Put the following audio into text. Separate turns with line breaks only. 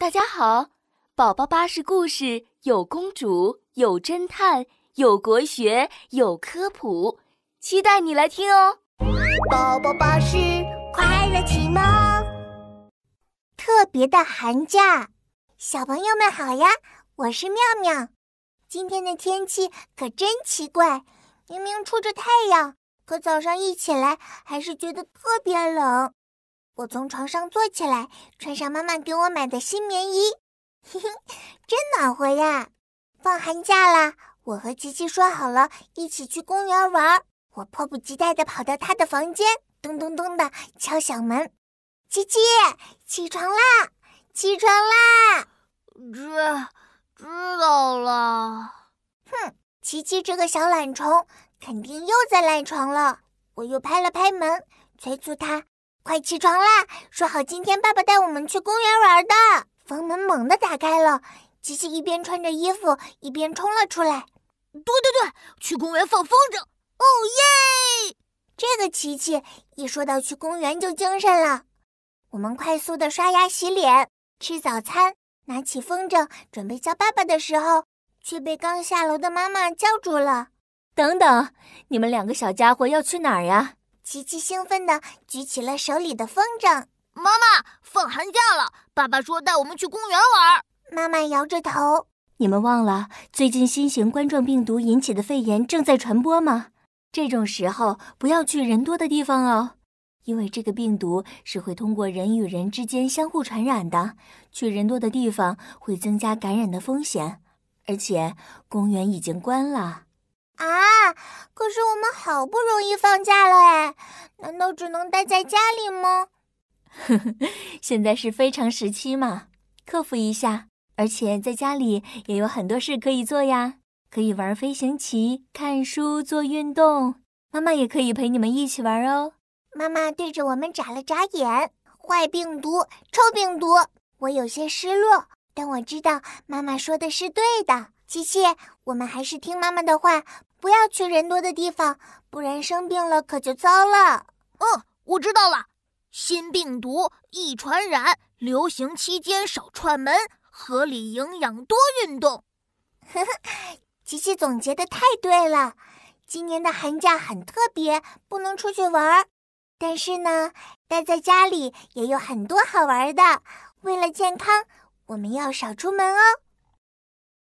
大家好，宝宝巴士故事有公主，有侦探，有国学，有科普，期待你来听哦！
宝宝巴士快乐启蒙，特别的寒假，小朋友们好呀！我是妙妙。今天的天气可真奇怪，明明出着太阳，可早上一起来还是觉得特别冷。我从床上坐起来，穿上妈妈给我买的新棉衣，嘿嘿，真暖和呀！放寒假啦，我和琪琪说好了一起去公园玩。我迫不及待地跑到他的房间，咚咚咚地敲响门：“琪琪，起床啦！起床啦！”
知知道了。
哼，琪琪这个小懒虫，肯定又在赖床了。我又拍了拍门，催促他。快起床啦！说好今天爸爸带我们去公园玩的。房门猛地打开了，琪琪一边穿着衣服一边冲了出来。
对对对，去公园放风筝！哦耶！
这个琪琪一说到去公园就精神了。我们快速的刷牙洗脸，吃早餐，拿起风筝准备叫爸爸的时候，却被刚下楼的妈妈叫住了。
等等，你们两个小家伙要去哪儿呀？
琪琪兴奋地举起了手里的风筝。
妈妈，放寒假了，爸爸说带我们去公园玩。
妈妈摇着头。
你们忘了最近新型冠状病毒引起的肺炎正在传播吗？这种时候不要去人多的地方哦，因为这个病毒是会通过人与人之间相互传染的。去人多的地方会增加感染的风险，而且公园已经关了。
啊！可是我们好不容易放假了哎，难道只能待在家里吗？
呵呵，现在是非常时期嘛，克服一下。而且在家里也有很多事可以做呀，可以玩飞行棋、看书、做运动。妈妈也可以陪你们一起玩哦。
妈妈对着我们眨了眨眼。坏病毒，臭病毒！我有些失落，但我知道妈妈说的是对的。琪琪，我们还是听妈妈的话。不要去人多的地方，不然生病了可就糟了。
嗯，我知道了。新病毒易传染，流行期间少串门，合理营养，多运动。
呵呵，琪琪总结的太对了。今年的寒假很特别，不能出去玩儿，但是呢，待在家里也有很多好玩的。为了健康，我们要少出门哦。